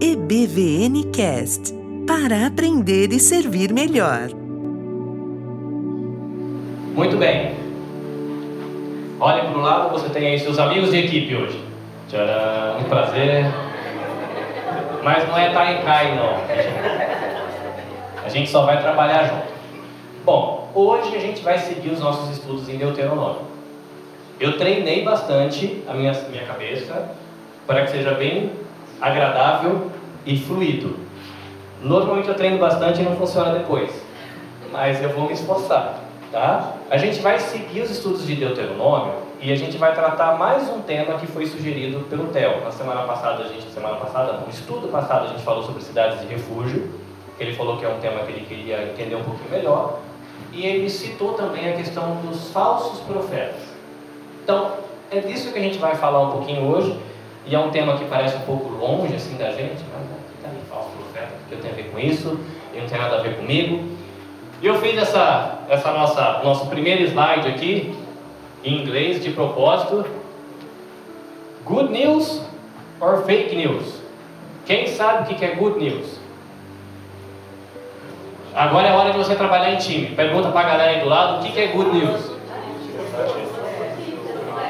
EBVN Cast para aprender e servir melhor. Muito bem. Olhe para o lado, você tem aí seus amigos de equipe hoje. Tcharam, um prazer. Mas não é Taikai, não. A gente só vai trabalhar junto. Bom, hoje a gente vai seguir os nossos estudos em Deuteronômio. Eu treinei bastante a minha, minha cabeça para que seja bem agradável e fluido. Normalmente eu treino bastante e não funciona depois, mas eu vou me esforçar, tá? A gente vai seguir os estudos de Deuteronômio e a gente vai tratar mais um tema que foi sugerido pelo Theo. Na semana passada, a gente, semana passada, no estudo passado, a gente falou sobre cidades de refúgio. Ele falou que é um tema que ele queria entender um pouquinho melhor. E ele citou também a questão dos falsos profetas. Então, é disso que a gente vai falar um pouquinho hoje. E é um tema que parece um pouco longe assim da gente, mas não está ali falso profeta, porque eu tenho a ver com isso, e não tem nada a ver comigo. E eu fiz essa, essa nossa nosso primeiro slide aqui, em inglês, de propósito. Good news or fake news? Quem sabe o que é good news? Agora é hora de você trabalhar em time. Pergunta para a galera aí do lado, o que é good news?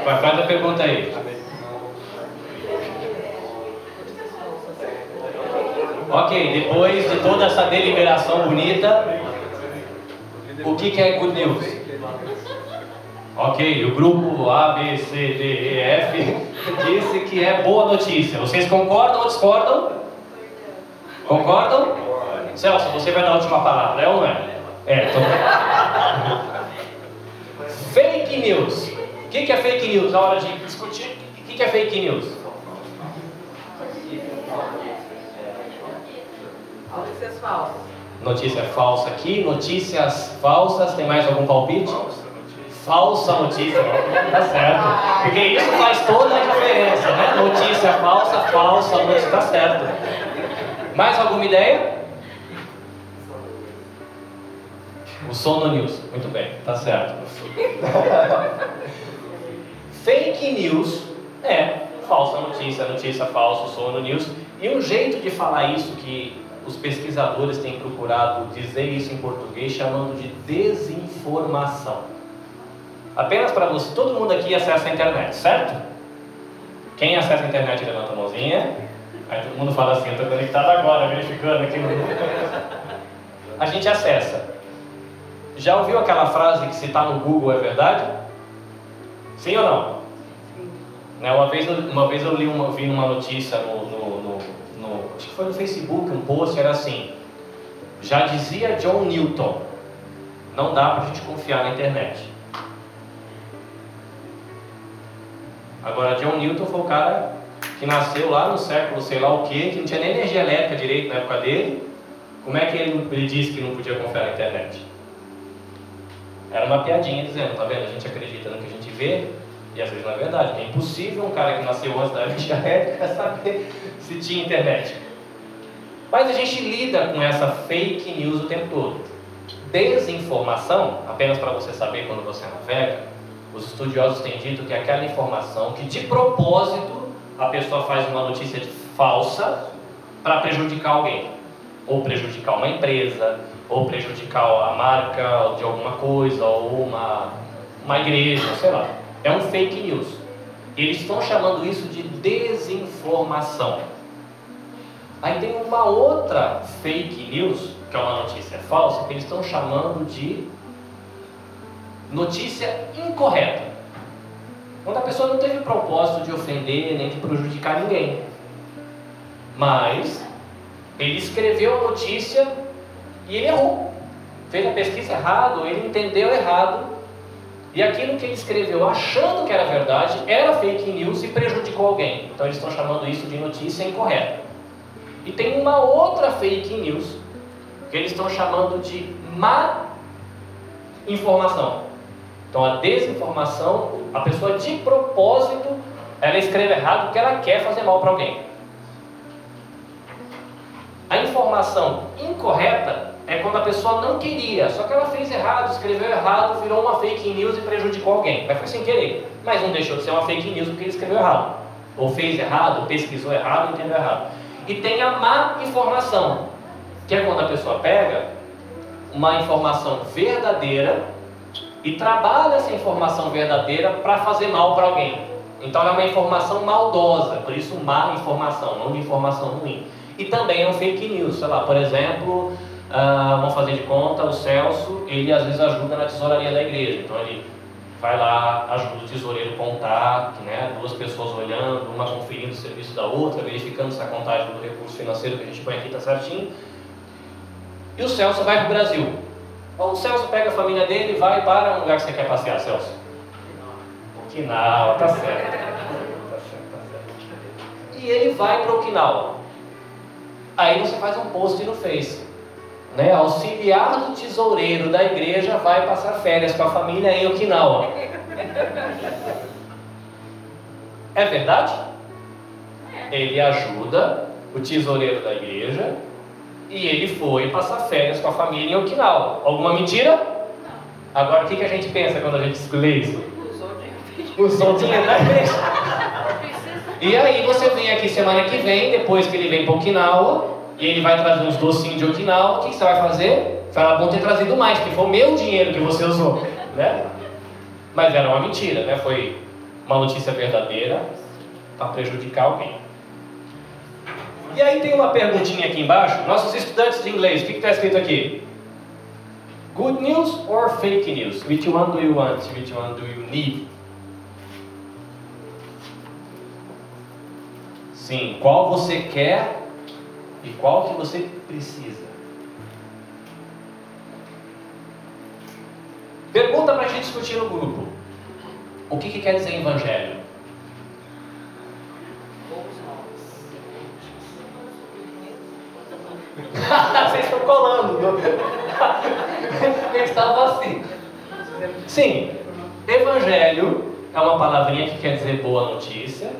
Faz a pergunta aí. Ok, depois de toda essa deliberação bonita, o que, que é good news? Ok, o grupo A, B, C, D, E, F disse que é boa notícia. Vocês concordam ou discordam? Concordam? Celso, você vai dar a última palavra, é ou não é? É, tô... Fake news. O que, que é fake news? Na hora de discutir, o que, que é fake news? Notícias falsas. Notícia falsa aqui, notícias falsas, tem mais algum palpite? Falsa notícia, tá certo. Porque isso faz toda a diferença, né? Notícia falsa, falsa, notícia, tá certo. Mais alguma ideia? O Sono News, muito bem, tá certo. Fake news é falsa notícia, notícia falsa, Sono News. E um jeito de falar isso que os pesquisadores têm procurado dizer isso em português chamando de desinformação. Apenas para você, todo mundo aqui acessa a internet, certo? Quem acessa a internet levanta a mãozinha. Aí todo mundo fala assim, eu estou conectado agora, verificando aqui. A gente acessa. Já ouviu aquela frase que se está no Google é verdade? Sim ou não? Né, uma, vez, uma vez eu li uma, vi uma notícia no, no, no, no, acho que foi no Facebook, um post, era assim, já dizia John Newton, não dá para a gente confiar na internet. Agora, John Newton foi o cara que nasceu lá no século sei lá o que, que não tinha nem energia elétrica direito na época dele. Como é que ele, ele disse que não podia confiar na internet? Era uma piadinha dizendo, tá vendo? A gente acredita no que a gente vê e às vezes não é verdade. É impossível um cara que nasceu antes da energia elétrica saber se tinha internet. Mas a gente lida com essa fake news o tempo todo. Desinformação, apenas para você saber quando você navega, os estudiosos têm dito que é aquela informação que de propósito a pessoa faz uma notícia falsa para prejudicar alguém, ou prejudicar uma empresa, ou prejudicar a marca de alguma coisa, ou uma, uma igreja, sei lá. É um fake news. Eles estão chamando isso de desinformação. Aí tem uma outra fake news, que é uma notícia falsa, que eles estão chamando de notícia incorreta. Quando a pessoa não teve propósito de ofender nem de prejudicar ninguém. Mas ele escreveu a notícia e ele errou. Fez a pesquisa errado, ele entendeu errado. E aquilo que ele escreveu achando que era verdade era fake news e prejudicou alguém. Então eles estão chamando isso de notícia incorreta. E tem uma outra fake news que eles estão chamando de má informação. Então a desinformação, a pessoa de propósito, ela escreve errado porque ela quer fazer mal para alguém. A informação incorreta é quando a pessoa não queria, só que ela fez errado, escreveu errado, virou uma fake news e prejudicou alguém. Mas foi sem querer. Mas não deixou de ser uma fake news porque ele escreveu errado. Ou fez errado, pesquisou errado, entendeu errado. E tem a má informação, que é quando a pessoa pega uma informação verdadeira e trabalha essa informação verdadeira para fazer mal para alguém. Então é uma informação maldosa, por isso má informação, não de informação ruim. E também é um fake news, sei lá, por exemplo, uh, vamos fazer de conta, o Celso, ele às vezes ajuda na tesouraria da igreja, então ele vai lá, ajuda o tesoureiro a contar, né, duas pessoas olhando, uma conferindo o serviço da outra, verificando se a contagem do recurso financeiro que a gente põe aqui está certinho. E o Celso vai para o Brasil. Então, o Celso pega a família dele e vai para um lugar que você quer passear, Celso. Okinawa, tá certo. Tá certo, tá certo. E ele vai para Okinawa. Aí você faz um post no Face. Né? Auxiliar do tesoureiro da igreja vai passar férias com a família em Okinawa. É verdade? Ele ajuda o tesoureiro da igreja e ele foi passar férias com a família em Okinawa. Alguma mentira? Agora, o que, que a gente pensa quando a gente lê isso? Usou dinheiro da igreja. E aí você vem aqui semana que vem, depois que ele vem para Okinawa, e ele vai trazer uns docinhos de Okinawa, o que, você vai fazer? Vai bom ter trazido mais, que foi o meu dinheiro que você usou. Né? Mas era uma mentira, né? Foi uma notícia verdadeira para prejudicar alguém. E aí tem uma perguntinha aqui embaixo. Nossos estudantes de inglês, o que está escrito aqui? Good news or fake news? Which one do you want? Which one do you need? Sim, qual você quer e qual que você precisa. Pergunta para a gente discutir no grupo. O que, que quer dizer evangelho? Vocês estão colando. Eles estavam assim. Sim, evangelho é uma palavrinha que quer dizer boa notícia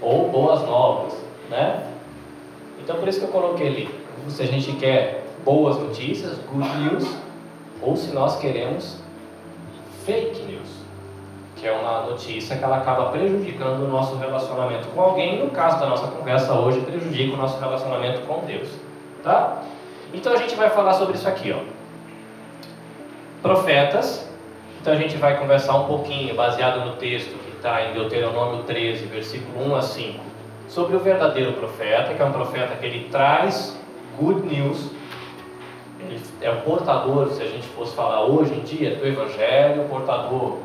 ou boas novas, né? Então por isso que eu coloquei ali. Se a gente quer boas notícias, good news, ou se nós queremos fake news, que é uma notícia que ela acaba prejudicando o nosso relacionamento com alguém, no caso da nossa conversa hoje, prejudica o nosso relacionamento com Deus. Tá? Então a gente vai falar sobre isso aqui, ó. Profetas. Então a gente vai conversar um pouquinho, baseado no texto que está em Deuteronômio 13, versículo 1 a 5, sobre o verdadeiro profeta, que é um profeta que ele traz good news. Ele é o portador, se a gente fosse falar hoje em dia, do Evangelho, o portador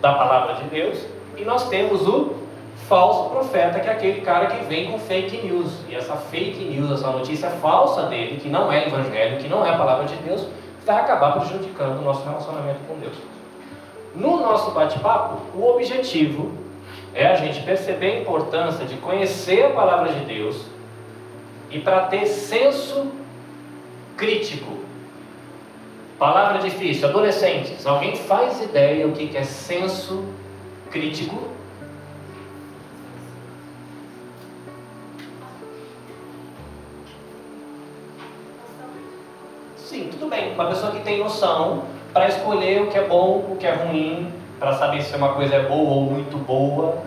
da palavra de Deus. E nós temos o falso profeta, que é aquele cara que vem com fake news. E essa fake news, essa notícia falsa dele, que não é evangelho, que não é a palavra de Deus, vai acabar prejudicando o nosso relacionamento com Deus. No nosso bate-papo, o objetivo é a gente perceber a importância de conhecer a palavra de Deus e para ter senso crítico. Palavra difícil, adolescentes, alguém faz ideia o que é senso crítico? Sim, tudo bem. Uma pessoa que tem noção para escolher o que é bom, o que é ruim, para saber se uma coisa é boa ou muito boa.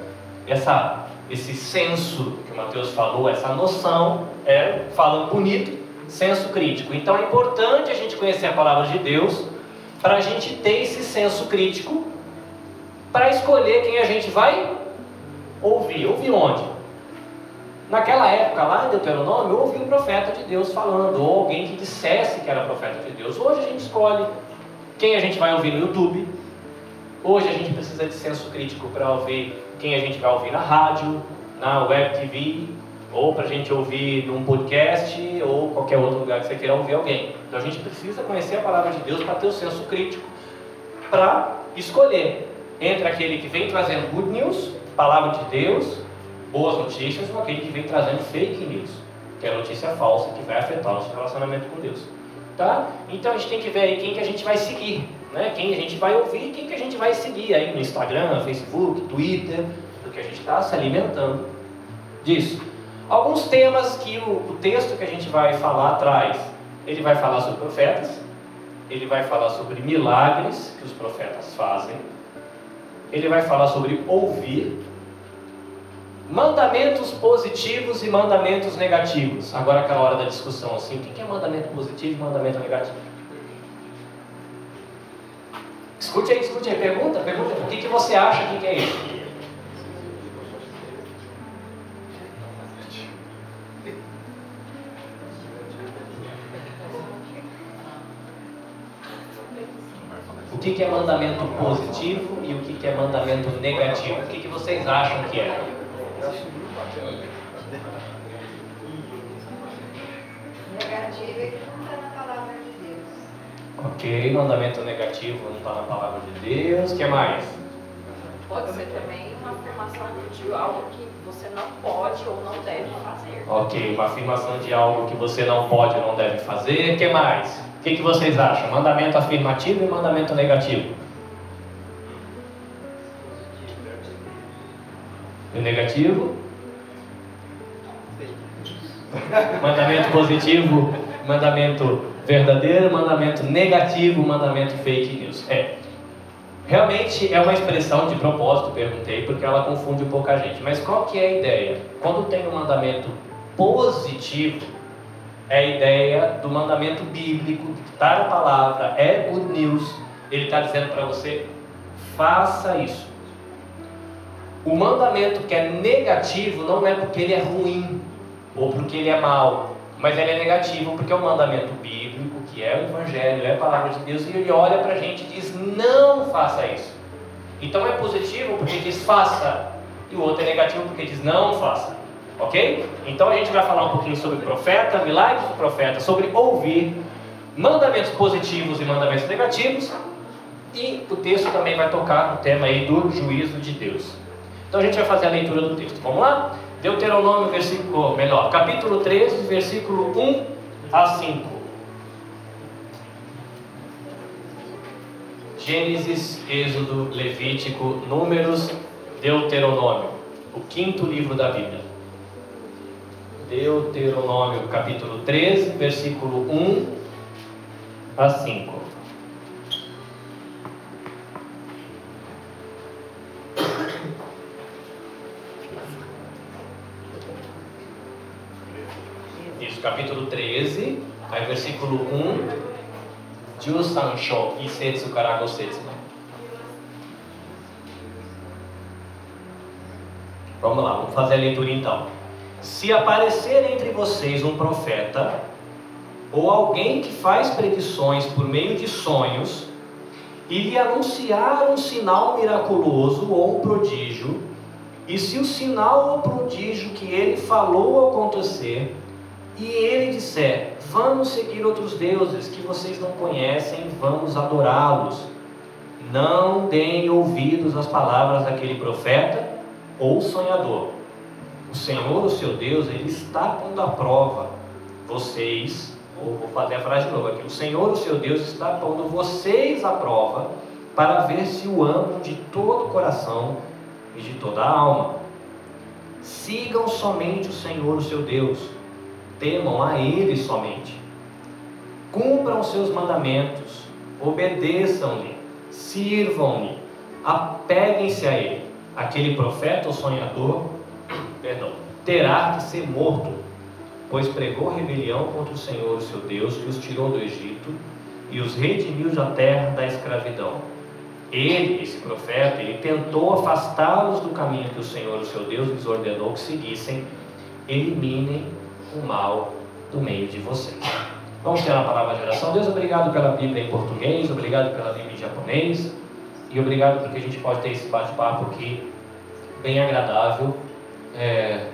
Essa, esse senso que o Mateus falou, essa noção, é, falando bonito, senso crítico. Então é importante a gente conhecer a palavra de Deus para a gente ter esse senso crítico para escolher quem a gente vai ouvir. Ouvir onde? Naquela época, lá em Deuteronômio, houve um profeta de Deus falando, ou alguém que dissesse que era profeta de Deus. Hoje a gente escolhe quem a gente vai ouvir no YouTube. Hoje a gente precisa de senso crítico para ouvir quem a gente vai ouvir na rádio, na web TV, ou para a gente ouvir num podcast, ou qualquer outro lugar que você queira ouvir alguém. Então a gente precisa conhecer a palavra de Deus para ter o senso crítico, para escolher entre aquele que vem trazendo good news, palavra de Deus, boas notícias ou aquele que vem trazendo fake news, que é notícia falsa que vai afetar o nosso relacionamento com Deus. Tá? Então a gente tem que ver aí quem que a gente vai seguir, né? quem a gente vai ouvir, quem que a gente vai seguir aí no Instagram, Facebook, Twitter, do que a gente está se alimentando disso. Alguns temas que o, o texto que a gente vai falar traz, ele vai falar sobre profetas, ele vai falar sobre milagres que os profetas fazem, ele vai falar sobre ouvir, Mandamentos positivos e mandamentos negativos. Agora aquela hora da discussão assim, o que é mandamento positivo e mandamento negativo? Escute aí, escute aí, pergunta, pergunta, o que, que você acha que é isso? O que, que é mandamento positivo e o que, que é mandamento negativo? O que, que vocês acham que é? Negativo é Ok, mandamento negativo não está na palavra de Deus. O que mais? Pode ser também uma afirmação de algo que você não pode ou não deve fazer. Ok, uma afirmação de algo que você não pode ou não deve fazer. O que mais? O que, que vocês acham? Mandamento afirmativo e mandamento negativo? E negativo? Mandamento positivo, mandamento verdadeiro, mandamento negativo, mandamento fake news. É. Realmente é uma expressão de propósito, perguntei, porque ela confunde um pouco a gente. Mas qual que é a ideia? Quando tem um mandamento positivo, é a ideia do mandamento bíblico, que está na palavra, é good news. Ele está dizendo para você, faça isso. O mandamento que é negativo não é porque ele é ruim ou porque ele é mau, mas ele é negativo porque é o mandamento bíblico, que é o Evangelho, é a palavra de Deus, e ele olha para a gente e diz: não faça isso. Então é positivo porque diz faça, e o outro é negativo porque diz não faça. Ok? Então a gente vai falar um pouquinho sobre profeta, milagres do profeta, sobre ouvir, mandamentos positivos e mandamentos negativos, e o texto também vai tocar no tema aí do juízo de Deus. Então a gente vai fazer a leitura do texto. Vamos lá? Deuteronômio, versículo, melhor, capítulo 13, versículo 1 a 5. Gênesis, Êxodo, Levítico, Números, Deuteronômio, o quinto livro da Bíblia. Deuteronômio, capítulo 13, versículo 1 a 5. Isso, capítulo 13, aí versículo 1. Jusansho Isetsu Karagosetsu. Vamos lá, vamos fazer a leitura então. Se aparecer entre vocês um profeta, ou alguém que faz predições por meio de sonhos, e lhe anunciar um sinal miraculoso ou um prodígio, e se o sinal ou prodígio que ele falou acontecer, e ele disser: Vamos seguir outros deuses que vocês não conhecem, vamos adorá-los. Não deem ouvidos às palavras daquele profeta ou sonhador. O Senhor, o seu Deus, ele está pondo à prova vocês, ou vou fazer a frase de novo aqui: O Senhor, o seu Deus, está pondo vocês à prova para ver se o amam de todo o coração e de toda a alma. Sigam somente o Senhor, o seu Deus temam a Ele somente. Cumpram seus mandamentos, obedeçam-lhe, sirvam-lhe, apeguem-se a Ele. Aquele profeta ou sonhador, perdão, terá que ser morto, pois pregou rebelião contra o Senhor, seu Deus, que os tirou do Egito e os redimiu da terra da escravidão. Ele, esse profeta, ele tentou afastá-los do caminho que o Senhor, o seu Deus, lhes ordenou que seguissem. Eliminem o mal do meio de vocês. Vamos ter a palavra de oração. Deus, obrigado pela Bíblia em português, obrigado pela Bíblia em japonês e obrigado porque a gente pode ter esse bate-papo aqui bem agradável, é,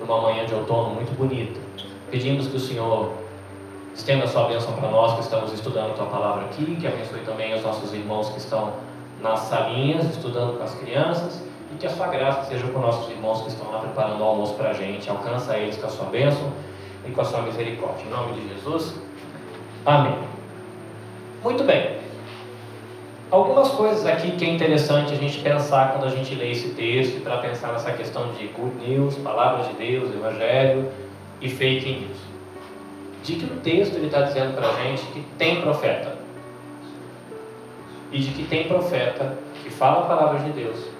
numa manhã de outono muito bonita. Pedimos que o Senhor estenda a sua bênção para nós que estamos estudando a tua palavra aqui, que abençoe também os nossos irmãos que estão nas salinhas, estudando com as crianças, e que a sua graça seja com nossos irmãos que estão lá preparando o almoço para a gente. Alcança eles com a sua bênção e com a sua misericórdia. Em nome de Jesus. Amém. Muito bem. Algumas coisas aqui que é interessante a gente pensar quando a gente lê esse texto, para pensar nessa questão de good news, palavras de Deus, evangelho e fake news. De que o texto ele está dizendo para a gente que tem profeta. E de que tem profeta que fala a palavra de Deus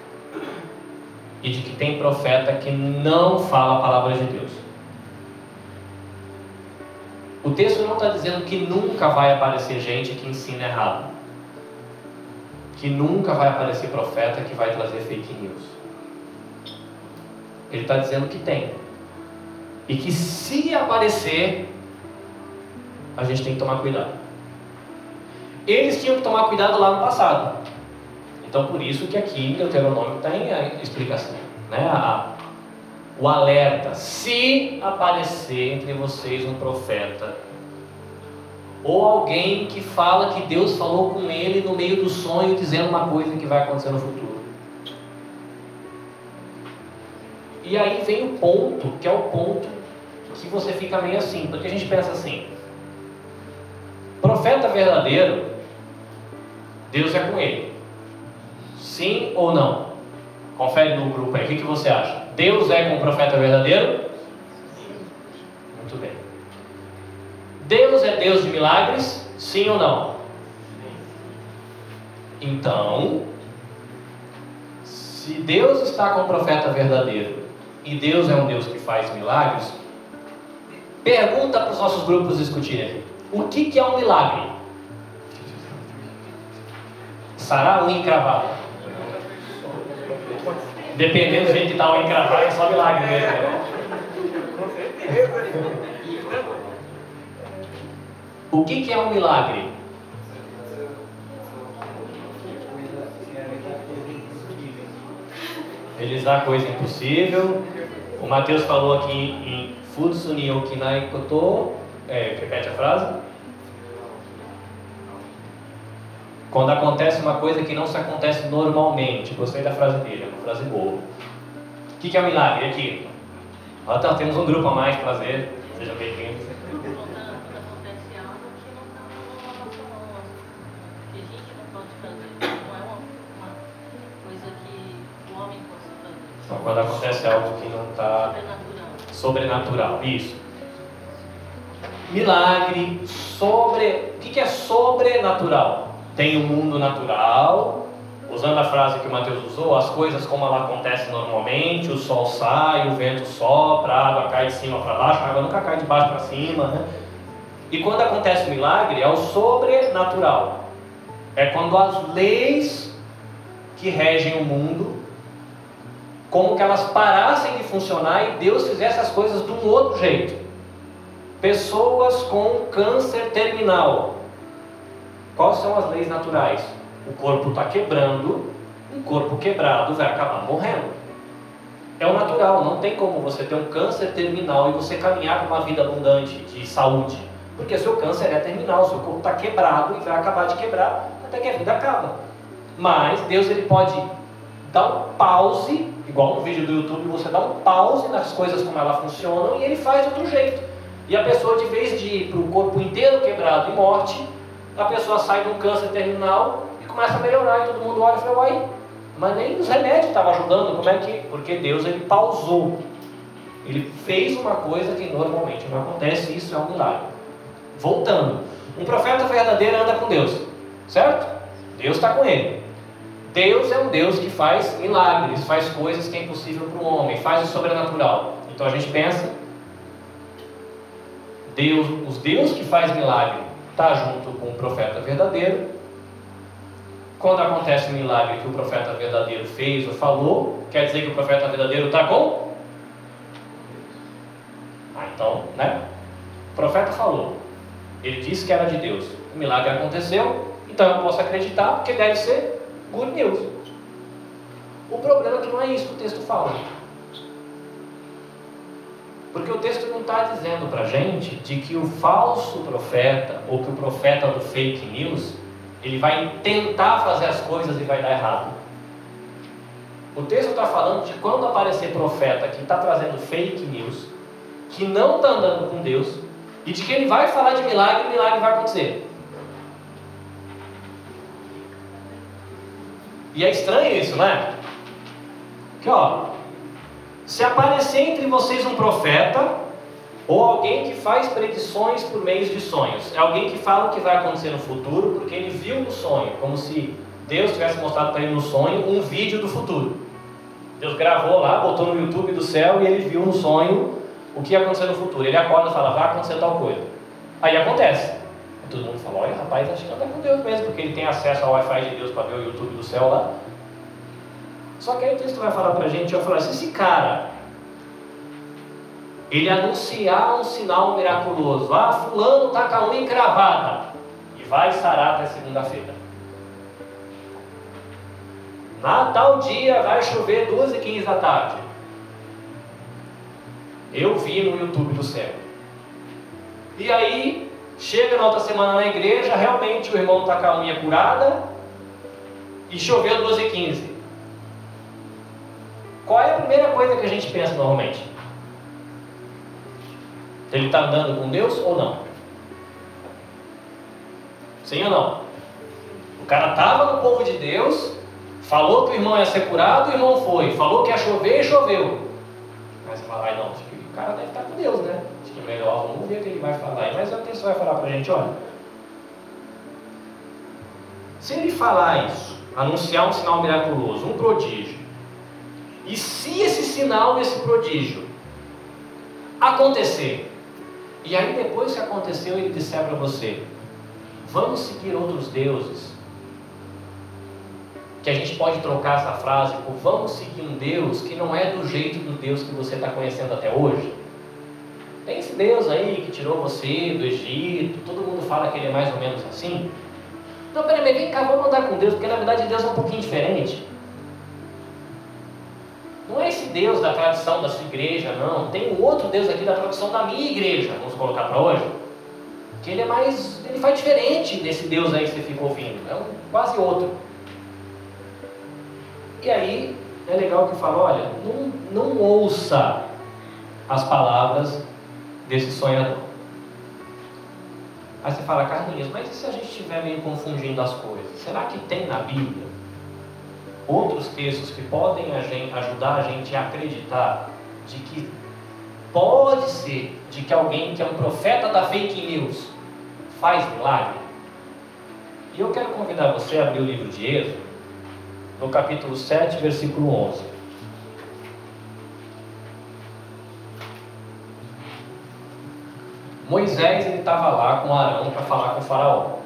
e de que tem profeta que não fala a palavra de Deus. O texto não está dizendo que nunca vai aparecer gente que ensina errado. Que nunca vai aparecer profeta que vai trazer fake news. Ele está dizendo que tem. E que se aparecer, a gente tem que tomar cuidado. Eles tinham que tomar cuidado lá no passado. Então, por isso que aqui em Deuteronômio tem a explicação, né? A, o alerta: se aparecer entre vocês um profeta ou alguém que fala que Deus falou com ele no meio do sonho, dizendo uma coisa que vai acontecer no futuro. E aí vem o ponto, que é o ponto que você fica meio assim, porque a gente pensa assim: profeta verdadeiro, Deus é com ele. Sim ou não? Confere no grupo aí, o que, você acha? Deus é com o profeta verdadeiro? Muito bem. Deus é Deus de milagres? Sim ou não? Então, se Deus está com o profeta verdadeiro e Deus é um Deus que faz milagres, pergunta para os nossos grupos discutirem: o que, que é um milagre? Sarar um encravado. Dependendo do jeito que está o encravado, é só milagre mesmo. Né? O que, que é um milagre? Realizar coisa impossível. O Mateus falou aqui em Futsuni Okinai Koto. É, repete a frase. Quando acontece uma coisa que não se acontece normalmente. Gostei da frase dele, é uma frase boa. O que, que é um milagre? Aqui. Então, temos um grupo a mais para fazer. Sejam bem-vindos. Então, quando acontece algo que não está sobrenatural. Isso. Milagre, sobre. O que é sobrenatural? Tem o mundo natural, usando a frase que o Mateus usou, as coisas como ela acontece normalmente, o sol sai, o vento sopra, a água cai de cima para baixo, a água nunca cai de baixo para cima, né? E quando acontece o milagre, é o sobrenatural. É quando as leis que regem o mundo como que elas parassem de funcionar e Deus fizesse as coisas de um outro jeito. Pessoas com câncer terminal. Quais são as leis naturais? O corpo está quebrando, um corpo quebrado vai acabar morrendo. É o natural, não tem como você ter um câncer terminal e você caminhar para uma vida abundante de saúde. Porque seu câncer é terminal, seu corpo está quebrado e vai acabar de quebrar até que a vida acaba. Mas Deus ele pode dar um pause igual no vídeo do YouTube, você dá um pause nas coisas como elas funcionam e ele faz outro jeito. E a pessoa, de vez de ir para o corpo inteiro quebrado e morte, a pessoa sai de um câncer terminal e começa a melhorar. E todo mundo olha e fala, uai, mas nem os remédios estavam ajudando, como é que? Porque Deus ele pausou. Ele fez uma coisa que normalmente não acontece, isso é um milagre. Voltando, um profeta verdadeiro anda com Deus, certo? Deus está com ele. Deus é um Deus que faz milagres, faz coisas que é impossível para o homem, faz o sobrenatural. Então a gente pensa, Deus, os Deus que faz milagre está junto com o profeta verdadeiro. Quando acontece um milagre que o profeta verdadeiro fez ou falou, quer dizer que o profeta verdadeiro está com? Ah, então, né? O profeta falou, ele disse que era de Deus. O milagre aconteceu, então eu posso acreditar, porque deve ser good news. O problema é que não é isso que o texto fala. Porque o texto não está dizendo para a gente de que o falso profeta, ou que o profeta do fake news, ele vai tentar fazer as coisas e vai dar errado. O texto está falando de quando aparecer profeta que está trazendo fake news, que não está andando com Deus, e de que ele vai falar de milagre e milagre vai acontecer. E é estranho isso, né? Que ó, se aparecer entre vocês um profeta ou alguém que faz predições por meio de sonhos, é alguém que fala o que vai acontecer no futuro porque ele viu no sonho, como se Deus tivesse mostrado para ele no sonho um vídeo do futuro. Deus gravou lá, botou no YouTube do céu e ele viu no sonho o que ia acontecer no futuro. Ele acorda e fala, vai acontecer tal coisa. Aí acontece. E todo mundo fala, olha rapaz, acho que anda com Deus mesmo, porque ele tem acesso ao Wi-Fi de Deus para ver o YouTube do céu lá. Só que aí o texto vai falar para a gente, vai falar, se esse cara, ele anunciar um sinal miraculoso, ah, fulano está com a unha encravada, e vai sarar até segunda-feira. Na tal dia vai chover 2 e 15 da tarde. Eu vi no YouTube do céu. E aí, chega na outra semana na igreja, realmente o irmão está com a unha curada e choveu 12 e 15. Qual é a primeira coisa que a gente pensa normalmente? Ele está andando com Deus ou não? Sim ou não? O cara estava no povo de Deus, falou que o irmão ia ser curado, o irmão foi. Falou que ia chover e choveu. Mas você fala, ai não, o cara deve estar com Deus, né? Acho que é melhor, vamos ver o que ele vai falar. Mas o texto vai falar para a gente, olha. Se ele falar isso, anunciar um sinal miraculoso, um prodígio, e se esse sinal, esse prodígio, acontecer, e aí depois que aconteceu ele disser para você, vamos seguir outros deuses, que a gente pode trocar essa frase por vamos seguir um Deus que não é do jeito do Deus que você está conhecendo até hoje. Tem esse Deus aí que tirou você do Egito, todo mundo fala que ele é mais ou menos assim. Então, peraí, vem cá, vamos andar com Deus, porque na verdade Deus é um pouquinho diferente. Não é esse Deus da tradição da sua igreja, não. Tem um outro Deus aqui da tradição da minha igreja, vamos colocar para hoje. Que ele é mais. ele faz diferente desse Deus aí que você ficou ouvindo. É um, quase outro. E aí é legal que fala, olha, não, não ouça as palavras desse sonhador. Aí você fala, Carlinhos, mas e se a gente estiver meio confundindo as coisas? Será que tem na Bíblia outros textos que podem ajudar a gente a acreditar de que pode ser de que alguém que é um profeta da fake news faz milagre? E eu quero convidar você a abrir o livro de Êxodo, no capítulo 7, versículo 11. Moisés estava lá com Arão para falar com o faraó.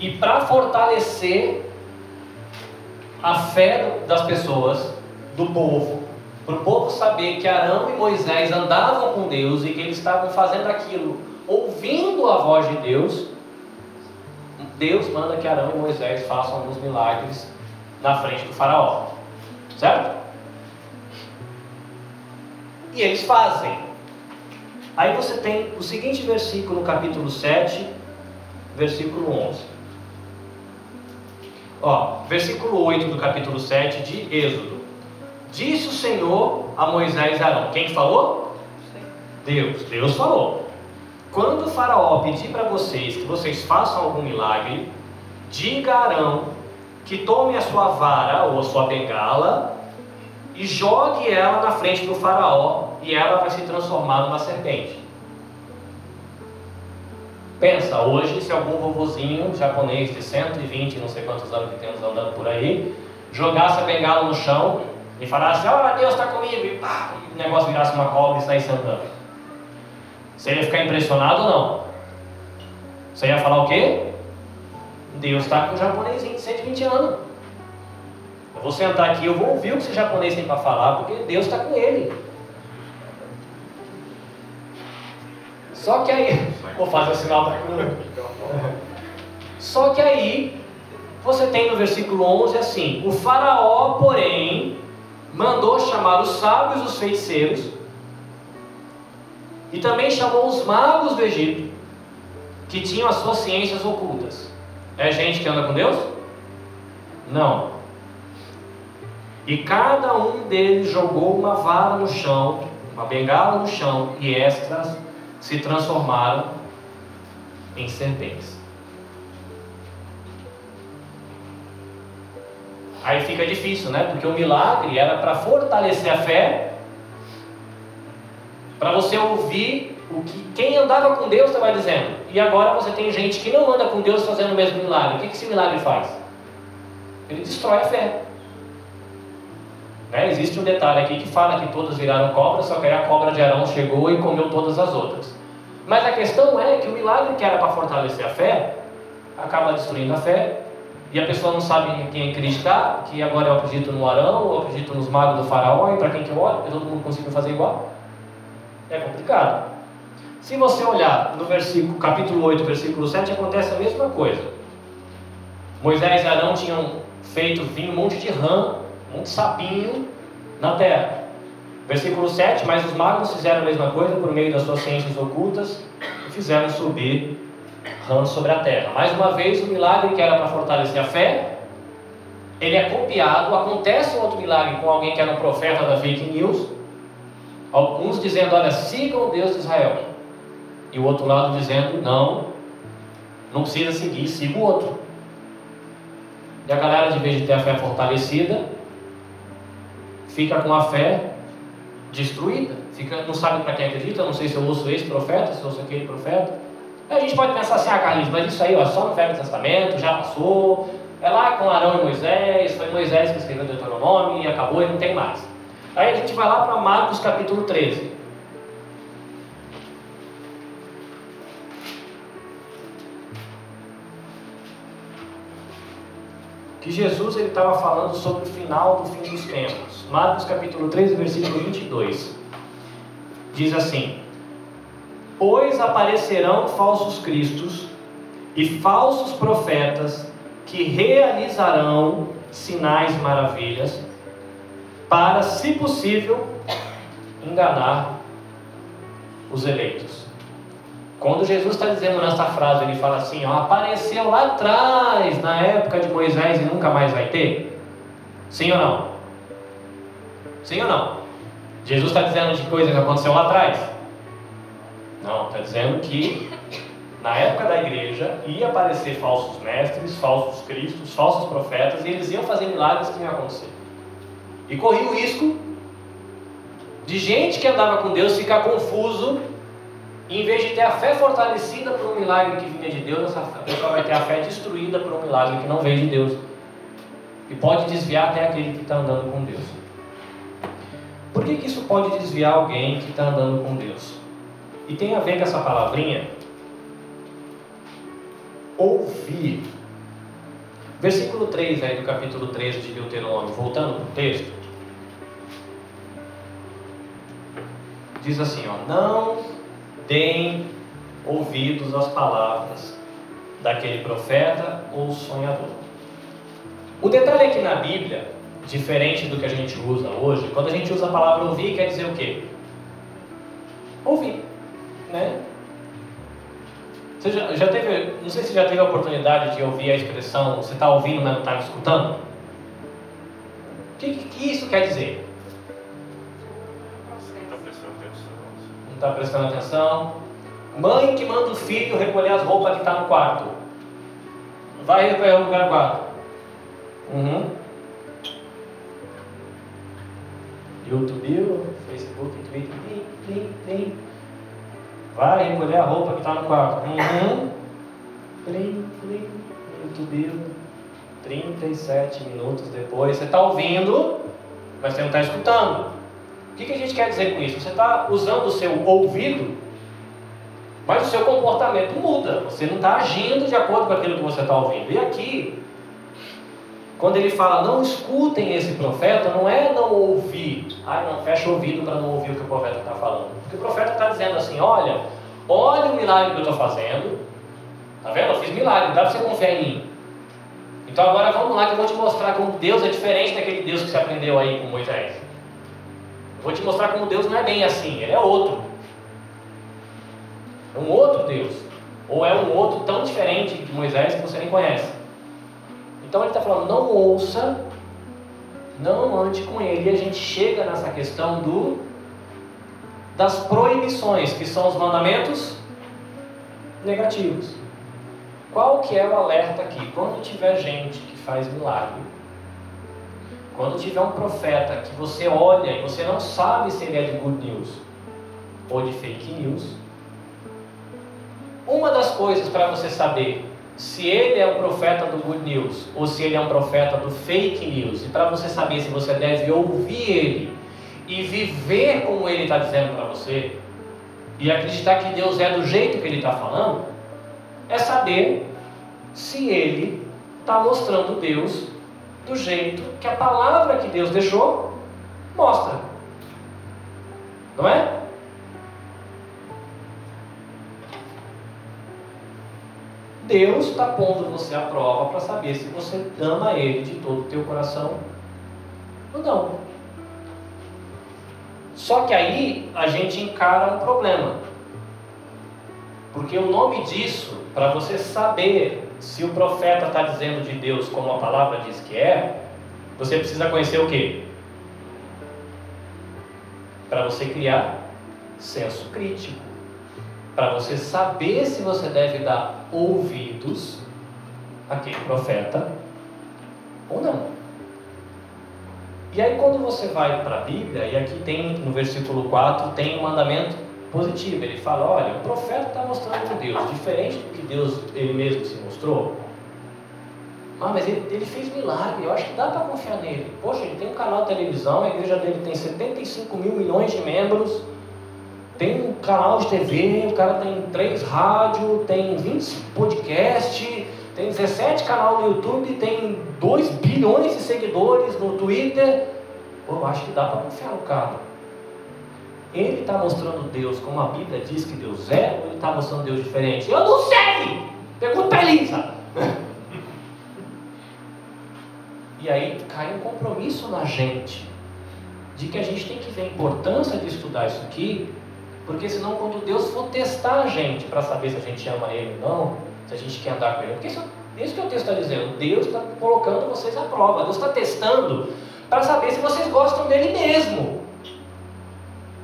E para fortalecer a fé das pessoas, do povo, para o povo saber que Arão e Moisés andavam com Deus e que eles estavam fazendo aquilo, ouvindo a voz de Deus, Deus manda que Arão e Moisés façam alguns milagres na frente do faraó. Certo? E eles fazem. Aí você tem o seguinte versículo no capítulo 7, versículo 11. Ó, versículo 8 do capítulo 7 de Êxodo. Disse o Senhor a Moisés e Arão. Quem falou? Deus. Deus falou. Quando o faraó pedir para vocês que vocês façam algum milagre, diga a Arão que tome a sua vara ou a sua bengala e jogue ela na frente do faraó e ela vai se transformar numa serpente. Pensa, hoje se algum vovozinho japonês de 120, não sei quantos anos que temos andando por aí, jogasse a bengala no chão e falasse, ó oh, Deus está comigo, e pá, o negócio virasse uma cobra e saísse andando. Você ia ficar impressionado ou não? Você ia falar o quê? Deus está com o japonês de 120 anos. Eu vou sentar aqui, eu vou ouvir o que esse japonês tem para falar, porque Deus está com ele. Só que aí, vou fazer o sinal da cruz. Só que aí, você tem no versículo 11 assim: O Faraó, porém, mandou chamar os sábios os feiticeiros e também chamou os magos do Egito, que tinham as suas ciências ocultas. É gente que anda com Deus? Não. E cada um deles jogou uma vara no chão, uma bengala no chão, e estas se transformaram em serpentes. Aí fica difícil, né? Porque o milagre era para fortalecer a fé para você ouvir o que quem andava com Deus estava dizendo. E agora você tem gente que não anda com Deus fazendo o mesmo milagre. O que, que esse milagre faz? Ele destrói a fé. Né? Existe um detalhe aqui que fala que todas viraram cobras, só que aí a cobra de Arão chegou e comeu todas as outras. Mas a questão é que o milagre que era para fortalecer a fé, acaba destruindo a fé, e a pessoa não sabe em quem acreditar, que agora eu acredito no Arão, eu acredito nos magos do faraó, e para quem que eu olho, todo mundo conseguiu fazer igual. É complicado. Se você olhar no versículo, capítulo 8, versículo 7, acontece a mesma coisa. Moisés e Arão tinham feito vinho um monte de rã, um sapinho na terra. Versículo 7, mas os magos fizeram a mesma coisa por meio das suas ciências ocultas e fizeram subir rã sobre a terra. Mais uma vez, o milagre que era para fortalecer a fé, ele é copiado. Acontece um outro milagre com alguém que era um profeta da fake news. Alguns dizendo, olha, sigam o Deus de Israel. E o outro lado dizendo, não, não precisa seguir, siga o outro. E a galera, de vez de ter a fé fortalecida, fica com a fé destruída. Fica, não sabe para quem acredita, não sei se eu ouço esse profeta, se eu ouço aquele profeta. A gente pode pensar assim, ah, Carlinhos, mas isso aí ó, só no Velho Testamento, já passou. É lá com Arão e Moisés, foi Moisés que escreveu o Deuteronômio e acabou e não tem mais. Aí a gente vai lá para Marcos capítulo 13. Que Jesus estava falando sobre o final do fim dos tempos. Marcos capítulo 13, versículo 22. Diz assim: Pois aparecerão falsos cristos e falsos profetas que realizarão sinais e maravilhas para, se possível, enganar os eleitos. Quando Jesus está dizendo nessa frase, ele fala assim: ó, apareceu lá atrás, na época de Moisés e nunca mais vai ter? Sim ou não? Sim ou não? Jesus está dizendo de coisa que aconteceu lá atrás? Não, está dizendo que na época da igreja ia aparecer falsos mestres, falsos cristos, falsos profetas, e eles iam fazer milagres que iam acontecer. E corria o risco de gente que andava com Deus ficar confuso, e em vez de ter a fé fortalecida por um milagre que vinha de Deus, essa pessoa vai ter a fé destruída por um milagre que não veio de Deus. E pode desviar até aquele que está andando com Deus. Por que, que isso pode desviar alguém que está andando com Deus? E tem a ver com essa palavrinha ouvir. Versículo 3 aí do capítulo 13 de Deuteronômio, voltando para o texto. Diz assim, ó, não deem ouvidos às palavras daquele profeta ou sonhador. O detalhe é que na Bíblia, diferente do que a gente usa hoje, quando a gente usa a palavra ouvir, quer dizer o quê? Ouvir, né? Você já, já teve, não sei se já teve a oportunidade de ouvir a expressão você está ouvindo, mas não está escutando? O que, que isso quer dizer? Está prestando atenção. Mãe que manda o filho recolher as roupas que está no quarto. Vai recolher o lugar no quarto. Uhum. YouTube, Facebook, Twitter, plim, plim, plim. Vai recolher a roupa que está no quarto. Uhum. Plim, plim, YouTube. 37 minutos depois. Você está ouvindo, mas você não está escutando. Que, que a gente quer dizer com isso? Você está usando o seu ouvido, mas o seu comportamento muda. Você não está agindo de acordo com aquilo que você está ouvindo. E aqui, quando ele fala não escutem esse profeta, não é não ouvir. Ai, não, fecha o ouvido para não ouvir o que o profeta está falando. Porque o profeta está dizendo assim: olha, olha o milagre que eu estou fazendo. Tá vendo? Eu fiz milagre, dá para você confiar em mim. Então agora vamos lá que eu vou te mostrar como Deus é diferente daquele Deus que você aprendeu aí com Moisés. Vou te mostrar como Deus não é bem assim, ele é outro. É um outro Deus. Ou é um outro tão diferente de Moisés que você nem conhece. Então ele está falando, não ouça, não ande com ele. E a gente chega nessa questão do das proibições, que são os mandamentos negativos. Qual que é o alerta aqui? Quando tiver gente que faz milagre, quando tiver um profeta que você olha e você não sabe se ele é de good news ou de fake news, uma das coisas para você saber se ele é o profeta do good news ou se ele é um profeta do fake news. E para você saber se você deve ouvir ele e viver como ele está dizendo para você, e acreditar que Deus é do jeito que ele está falando, é saber se ele está mostrando Deus do jeito que a palavra que Deus deixou mostra. Não é? Deus está pondo você à prova para saber se você ama Ele de todo o teu coração ou não. Só que aí a gente encara um problema. Porque o nome disso, para você saber se o profeta está dizendo de Deus como a palavra diz que é, você precisa conhecer o quê? Para você criar senso crítico para você saber se você deve dar ouvidos àquele profeta ou não. E aí quando você vai para a Bíblia, e aqui tem no versículo 4, tem um mandamento positivo. Ele fala, olha, o profeta está mostrando Deus, diferente do que Deus ele mesmo se mostrou. Ah, mas ele, ele fez milagre, eu acho que dá para confiar nele. Poxa, ele tem um canal de televisão, a igreja dele tem 75 mil milhões de membros tem um canal de TV, o cara tem três rádios, tem 20 podcast, tem 17 canal no YouTube, tem 2 bilhões de seguidores no Twitter. Pô, eu acho que dá para confiar no cara. Ele está mostrando Deus como a Bíblia diz que Deus é, ou ele está mostrando Deus diferente? Eu não sei! Pergunta a Elisa. e aí cai um compromisso na gente, de que a gente tem que ver a importância de estudar isso aqui porque senão quando Deus for testar a gente para saber se a gente ama Ele ou não, se a gente quer andar com Ele, porque isso, isso que o texto está dizendo, Deus está colocando vocês à prova, Deus está testando para saber se vocês gostam dele mesmo.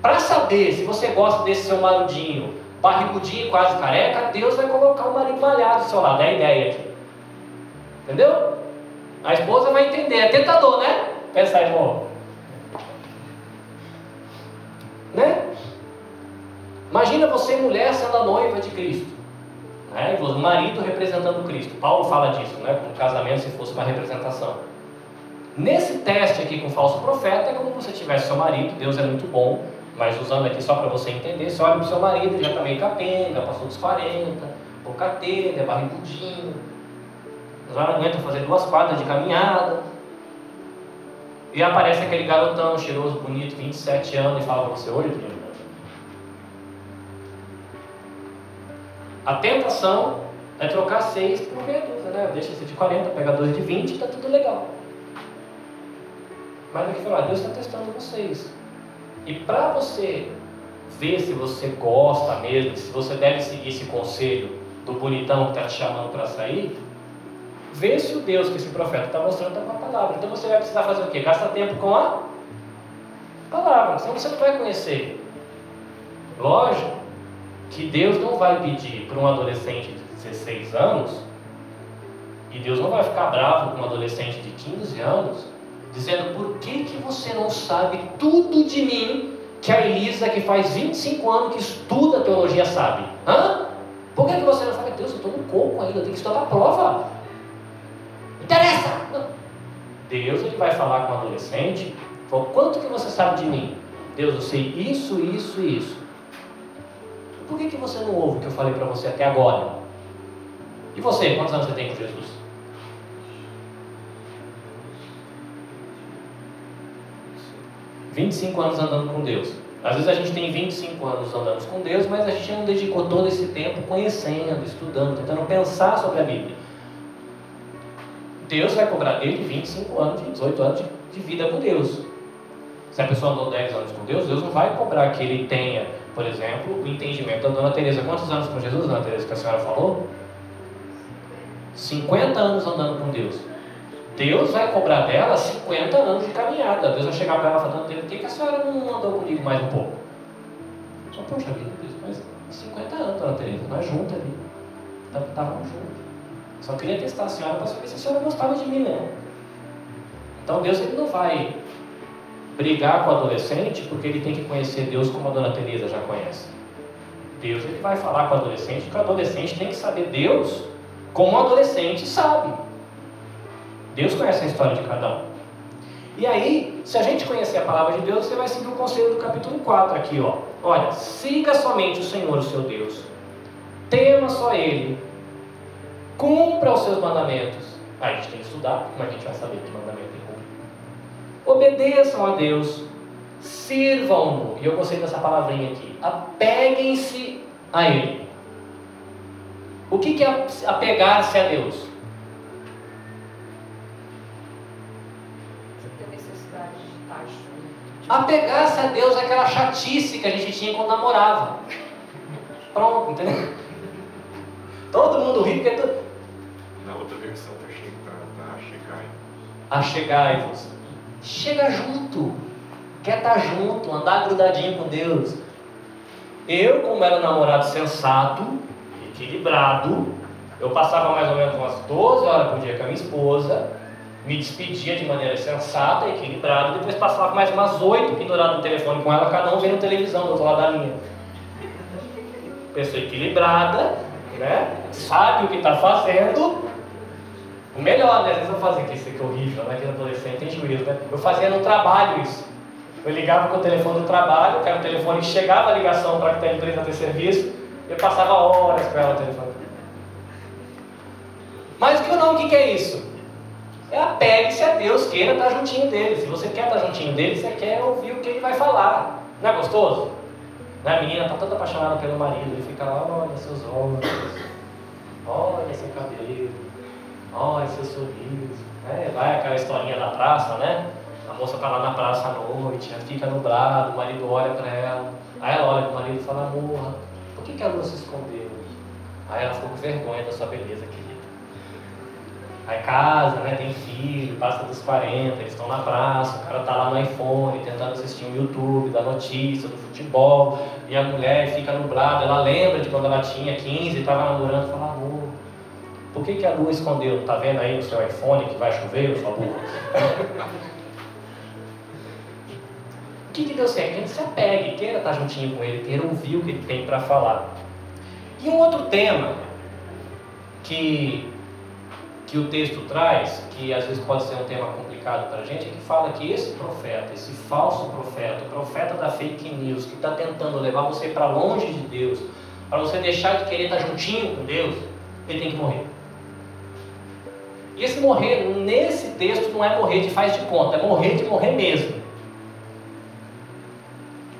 Para saber se você gosta desse seu marudinho, barrigudinho quase careca, Deus vai colocar o marido malhado do seu lado, é a ideia aqui. Entendeu? A esposa vai entender, é tentador, né? Pensa irmão. Né? Imagina você, mulher, sendo a noiva de Cristo. Né? O marido representando Cristo. Paulo fala disso, né? como casamento se fosse uma representação. Nesse teste aqui com o falso profeta, é como você tivesse seu marido, Deus é muito bom, mas usando aqui só para você entender, você olha para o seu marido, ele já está meio capenga, passou dos 40, boca telha, é barrigudinho, mas não aguenta fazer duas quadras de caminhada. E aparece aquele garotão cheiroso, bonito, 27 anos, e fala para você, olha, A tentação é trocar 6 por meia né? Deixa esse de 40, pega dois de 20 está tudo legal. Mas aqui falar, Deus está testando vocês. E para você ver se você gosta mesmo, se você deve seguir esse conselho do bonitão que está te chamando para sair, vê se o Deus que esse profeta está mostrando está com a palavra. Então você vai precisar fazer o quê? Gasta tempo com a palavra, senão você não vai conhecer. Lógico que Deus não vai pedir para um adolescente de 16 anos, e Deus não vai ficar bravo com um adolescente de 15 anos, dizendo: por que, que você não sabe tudo de mim que a Elisa, que faz 25 anos que estuda teologia, sabe? Hã? Por que, que você não sabe? Deus, eu estou no coco ainda, eu tenho que estudar a prova. Interessa! Não. Deus ele vai falar com o adolescente, falou, quanto que você sabe de mim? Deus, eu sei isso, isso e isso. Por que, que você não ouve o que eu falei para você até agora? E você, quantos anos você tem com Jesus? Vinte e cinco anos andando com Deus. Às vezes a gente tem 25 anos andando com Deus, mas a gente não dedicou todo esse tempo conhecendo, estudando, tentando pensar sobre a Bíblia. Deus vai cobrar dele 25 anos, 18 anos de, vida com Deus. Se a pessoa andou 10 anos com Deus, Deus não vai cobrar que ele tenha por exemplo, o entendimento da Dona Teresa. Quantos anos com Jesus, Dona Teresa, que a senhora falou? 50 anos andando com Deus. Deus vai cobrar dela 50 anos de caminhada. Deus vai chegar para ela falando, por que, que a senhora não andou comigo mais um pouco? Só, poxa vida, Deus, mas 50 anos, Dona Teresa, nós juntos ali. Estávamos juntos. Só queria testar a senhora para saber se a senhora gostava de mim mesmo. Então Deus ele não vai brigar com o adolescente porque ele tem que conhecer Deus como a dona Teresa já conhece. Deus ele vai falar com o adolescente porque o adolescente tem que saber Deus como adolescente, sabe. Deus conhece a história de cada um. E aí, se a gente conhecer a palavra de Deus, você vai seguir o conselho do capítulo 4 aqui, ó. Olha, siga somente o Senhor, o seu Deus. Tema só Ele. Cumpra os seus mandamentos. A gente tem que estudar, como a gente vai saber que mandamento que cumprir? Obedeçam a Deus. Sirvam-no. E eu gostei dessa palavrinha aqui. Apeguem-se a Ele. O que é apegar-se a Deus? Junto. Apegar-se a Deus é aquela chatice que a gente tinha quando namorava. Pronto, entendeu? Todo mundo ri porque. tu- Na outra versão tá tá- tá chegar. Achegai-vos. Chega junto. Quer estar junto, andar grudadinho com Deus. Eu, como era um namorado sensato, equilibrado, eu passava mais ou menos umas 12 horas por dia com a minha esposa, me despedia de maneira sensata, equilibrada, depois passava mais umas 8 pendurado no telefone com ela, cada um vendo televisão do outro lado da linha. Pessoa equilibrada, né? Sabe o que está fazendo, o melhor, né? Às vezes eu fazia, isso aqui é horrível, né? Que adolescente tem juízo, né? Eu fazia no trabalho isso. Eu ligava com o telefone do trabalho, que era o telefone que chegava a ligação para que a empresa ter serviço, eu passava horas com ela no telefone. Mas o que não, o que que é isso? É apegue-se a Deus, queira estar juntinho dele. Se você quer estar juntinho dele, você quer ouvir o que ele vai falar. Não é gostoso? Né? A menina está toda apaixonada pelo marido, ele fica lá, olha seus olhos, olha seu cabelo, olha seu sorriso. Né? Vai aquela historinha da praça, né? A moça está lá na praça à noite, ela fica nublado, o marido olha para ela. Aí ela olha para o marido e fala, amor, por que, que a lua se escondeu? Aí ela ficou com vergonha da sua beleza, querida. Aí casa, né, tem filho, passa dos 40, eles estão na praça, o cara tá lá no iPhone tentando assistir um YouTube da notícia, do futebol, e a mulher fica nublada, ela lembra de quando ela tinha 15, estava namorando, fala, amor, por que, que a lua escondeu? Tá vendo aí no seu iPhone que vai chover, sua burra? O que, que? Que a gente se apegue, queira estar juntinho com Ele, queira ouvir o que Ele tem para falar. E um outro tema que, que o texto traz, que às vezes pode ser um tema complicado para a gente, é que fala que esse profeta, esse falso profeta, o profeta da fake news, que está tentando levar você para longe de Deus, para você deixar de querer estar juntinho com Deus, ele tem que morrer. E esse morrer, nesse texto, não é morrer de faz de conta, é morrer de morrer mesmo.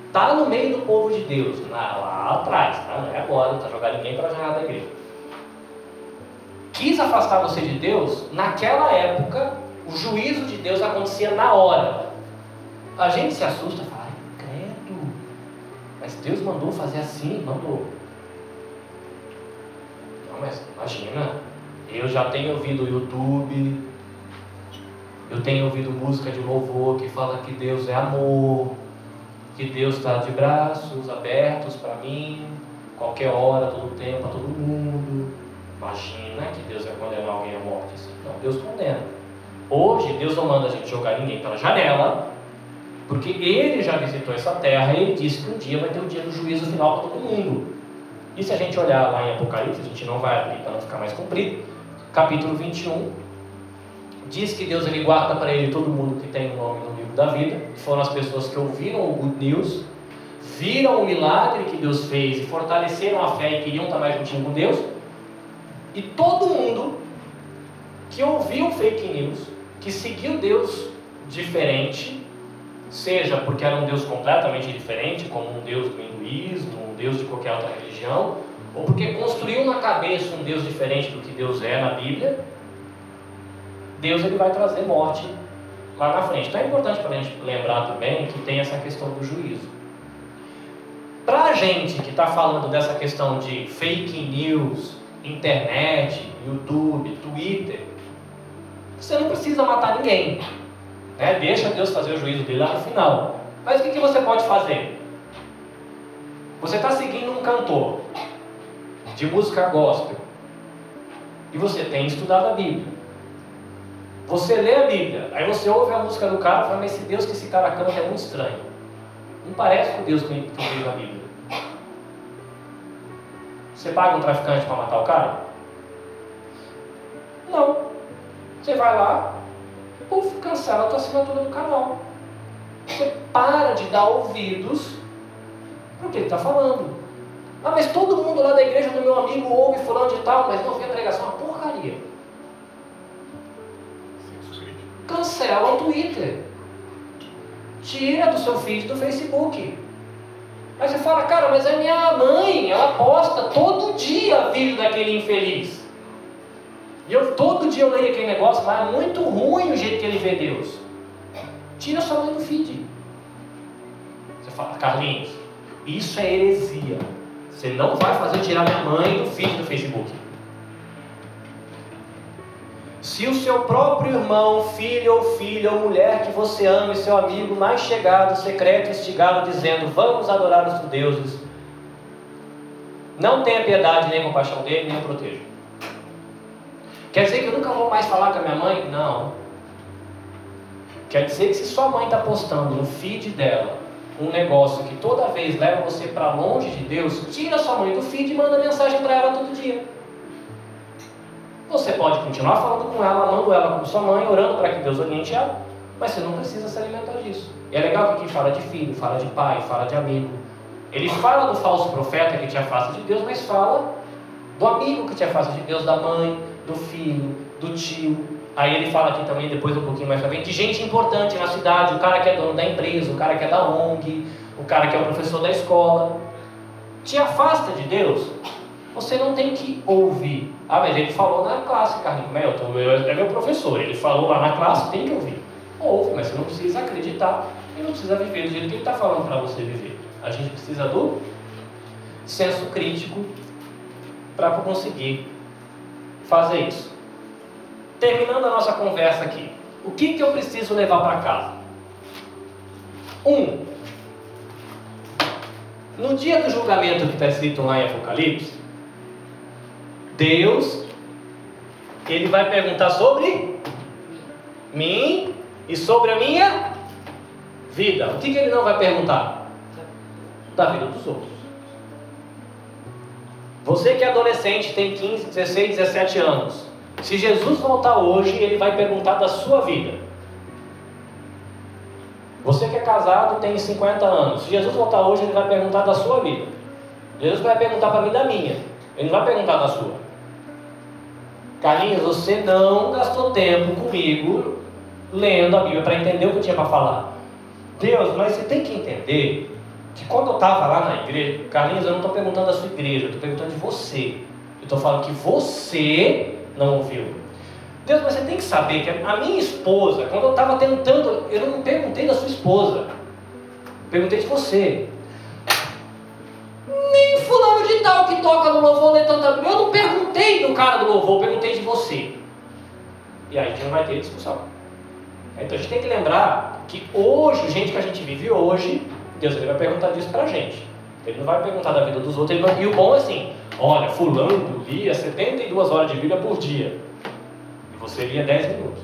Está no meio do povo de Deus, lá, lá atrás, tá? não é agora, não está jogando ninguém para a janela da igreja. Quis afastar você de Deus, naquela época, o juízo de Deus acontecia na hora. A gente se assusta e fala, credo, mas Deus mandou fazer assim, mandou. Não, mas imagina, eu já tenho ouvido o YouTube, eu tenho ouvido música de louvor que fala que Deus é amor, que Deus está de braços abertos para mim, qualquer hora, todo tempo, a todo mundo. Imagina que Deus vai condenar alguém à morte assim. Não, Deus condena. Hoje, Deus não manda a gente jogar ninguém pela janela, porque Ele já visitou essa terra e Ele disse que um dia vai ter o dia do juízo final para todo mundo. E se a gente olhar lá em Apocalipse, a gente não vai abrir para não ficar mais comprido, capítulo 21, diz que Deus ele guarda para Ele todo mundo que tem o nome no livro da vida, que foram as pessoas que ouviram o Good News, viram o milagre que Deus fez e fortaleceram a fé e queriam estar mais juntinho com Deus, e todo mundo que ouviu fake news, que seguiu Deus diferente, seja porque era um Deus completamente diferente, como um Deus do hinduísmo, um Deus de qualquer outra religião, ou porque construiu na cabeça um Deus diferente do que Deus é na Bíblia, Deus ele vai trazer morte lá na frente. Então é importante para a gente lembrar também que tem essa questão do juízo. Para a gente que está falando dessa questão de fake news, internet, YouTube, Twitter, você não precisa matar ninguém. Né? Deixa Deus fazer o juízo dele lá no final. Mas o que, que você pode fazer? Você está seguindo um cantor de música gospel e você tem estudado a Bíblia. Você lê a Bíblia, aí você ouve a música do cara e fala, mas esse Deus que esse cara canta é muito estranho. Não parece com o Deus que eu vejo na Bíblia. Você paga um traficante para matar o cara? Não. Você vai lá, puf, cancela a tua assinatura do canal. Você para de dar ouvidos para o que ele está falando. Ah, mas todo mundo lá da igreja do meu amigo ouve fulano de tal, mas não vê a pregação. Uma porcaria. Cancela o Twitter. Tira do seu feed do Facebook. Aí você fala, cara, mas a minha mãe, ela posta todo dia vídeo daquele infeliz. E eu todo dia eu leio aquele negócio, mas é muito ruim o jeito que ele vê Deus. Tira sua mãe do feed. Você fala, Carlinhos, isso é heresia. Você não vai fazer tirar minha mãe do feed do Facebook. Se o seu próprio irmão, filho ou filha ou mulher que você ama e seu amigo mais chegado, secreto, instigado, dizendo vamos adorar os deuses, não tenha piedade nem compaixão dele, nem o proteja. Quer dizer que eu nunca vou mais falar com a minha mãe? Não. Quer dizer que se sua mãe está postando no feed dela um negócio que toda vez leva você para longe de Deus, tira sua mãe do feed e manda mensagem para ela todo dia. Você pode continuar falando com ela, amando ela como sua mãe, orando para que Deus oriente ela, mas você não precisa se alimentar disso. E é legal que aqui fala de filho, fala de pai, fala de amigo. Ele fala do falso profeta que te afasta de Deus, mas fala do amigo que te afasta de Deus, da mãe, do filho, do tio. Aí ele fala aqui também, depois um pouquinho mais pra frente, de gente importante na cidade, o cara que é dono da empresa, o cara que é da ONG, o cara que é o professor da escola. Te afasta de Deus, você não tem que ouvir. Ah, mas ele falou na classe, Carlinhos, é? Tô, eu, é meu professor, ele falou lá na classe, tem que ouvir. Ouve, mas você não precisa acreditar e não precisa viver do jeito que ele está falando para você viver. A gente precisa do senso crítico para conseguir fazer isso. Terminando a nossa conversa aqui, o que, que eu preciso levar para casa? Um, no dia do julgamento que está escrito lá em Apocalipse, Deus, ele vai perguntar sobre mim e sobre a minha vida. O que, que ele não vai perguntar? Da vida dos outros. Você que é adolescente, tem 15, 16, 17 anos. Se Jesus voltar hoje, ele vai perguntar da sua vida. Você que é casado, tem 50 anos. Se Jesus voltar hoje, ele vai perguntar da sua vida. Jesus vai perguntar para mim da minha. Ele não vai perguntar da sua. Carlinhos, você não gastou tempo comigo lendo a Bíblia para entender o que eu tinha para falar. Deus, mas você tem que entender que quando eu estava lá na igreja, Carlinhos, eu não estou perguntando da sua igreja, eu estou perguntando de você. Eu estou falando que você não ouviu. Deus, mas você tem que saber que a minha esposa, quando eu estava tentando, eu não perguntei da sua esposa, perguntei de você. Nem fulano de tal que toca no louvor lê tanta Bíblia. Eu não cara do louvor, perguntei de você. E aí a gente não vai ter discussão. Então a gente tem que lembrar que hoje, gente que a gente vive hoje, Deus ele vai perguntar disso pra gente. Ele não vai perguntar da vida dos outros. Vai... E o bom é assim: olha, Fulano lia 72 horas de Bíblia por dia. E você lia 10 minutos.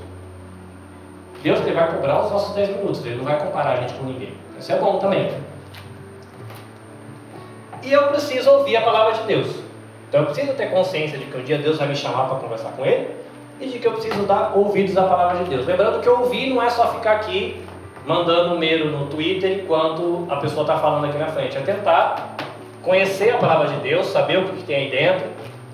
Deus ele vai cobrar os nossos 10 minutos. Ele não vai comparar a gente com ninguém. Isso é bom também. E eu preciso ouvir a palavra de Deus. Então eu preciso ter consciência de que um dia Deus vai me chamar para conversar com Ele e de que eu preciso dar ouvidos à palavra de Deus. Lembrando que ouvir não é só ficar aqui mandando um medo no Twitter enquanto a pessoa está falando aqui na frente. É tentar conhecer a palavra de Deus, saber o que tem aí dentro,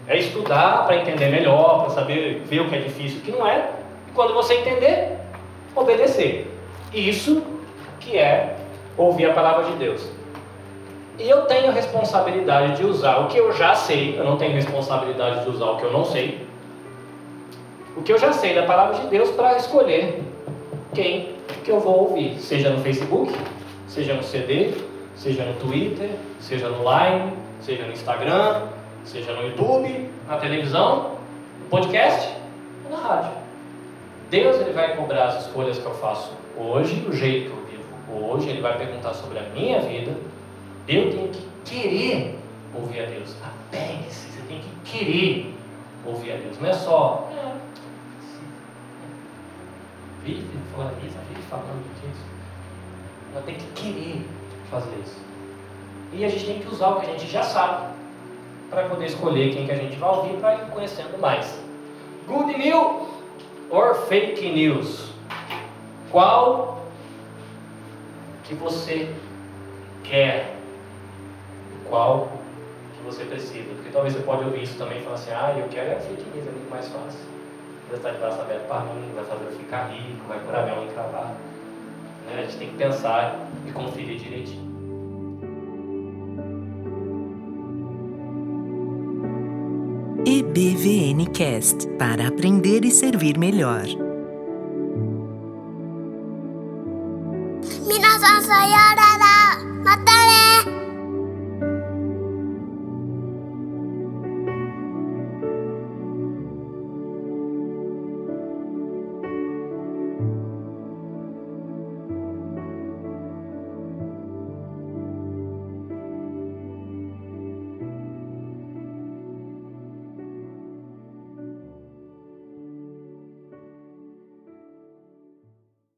é estudar para entender melhor, para saber ver o que é difícil e o que não é. E quando você entender, obedecer. Isso que é ouvir a palavra de Deus. E eu tenho responsabilidade de usar o que eu já sei, eu não tenho responsabilidade de usar o que eu não sei. O que eu já sei da palavra de Deus para escolher quem que eu vou ouvir, seja no Facebook, seja no CD, seja no Twitter, seja no Line, seja no Instagram, seja no YouTube, na televisão, no podcast ou na rádio. Deus ele vai cobrar as escolhas que eu faço hoje, do jeito que eu vivo hoje, ele vai perguntar sobre a minha vida. Eu tenho que querer ouvir a Deus. Apegue-se, você tem que querer ouvir a Deus. Não é só vive falando isso, vive falando disso. Ela tem que querer fazer isso. E a gente tem que usar o que a gente já sabe para poder escolher quem que a gente vai ouvir para ir conhecendo mais. Good news or fake news? Qual que você quer? Qual que você precisa? Porque talvez você pode ouvir isso também e falar assim, ah, eu quero é fake news, é muito mais fácil. A universidade vai saber para mim, vai fazer eu ficar rico, vai curar minha unha encravada. Né? A gente tem que pensar e conferir direitinho. EBVN Cast para aprender e servir melhor.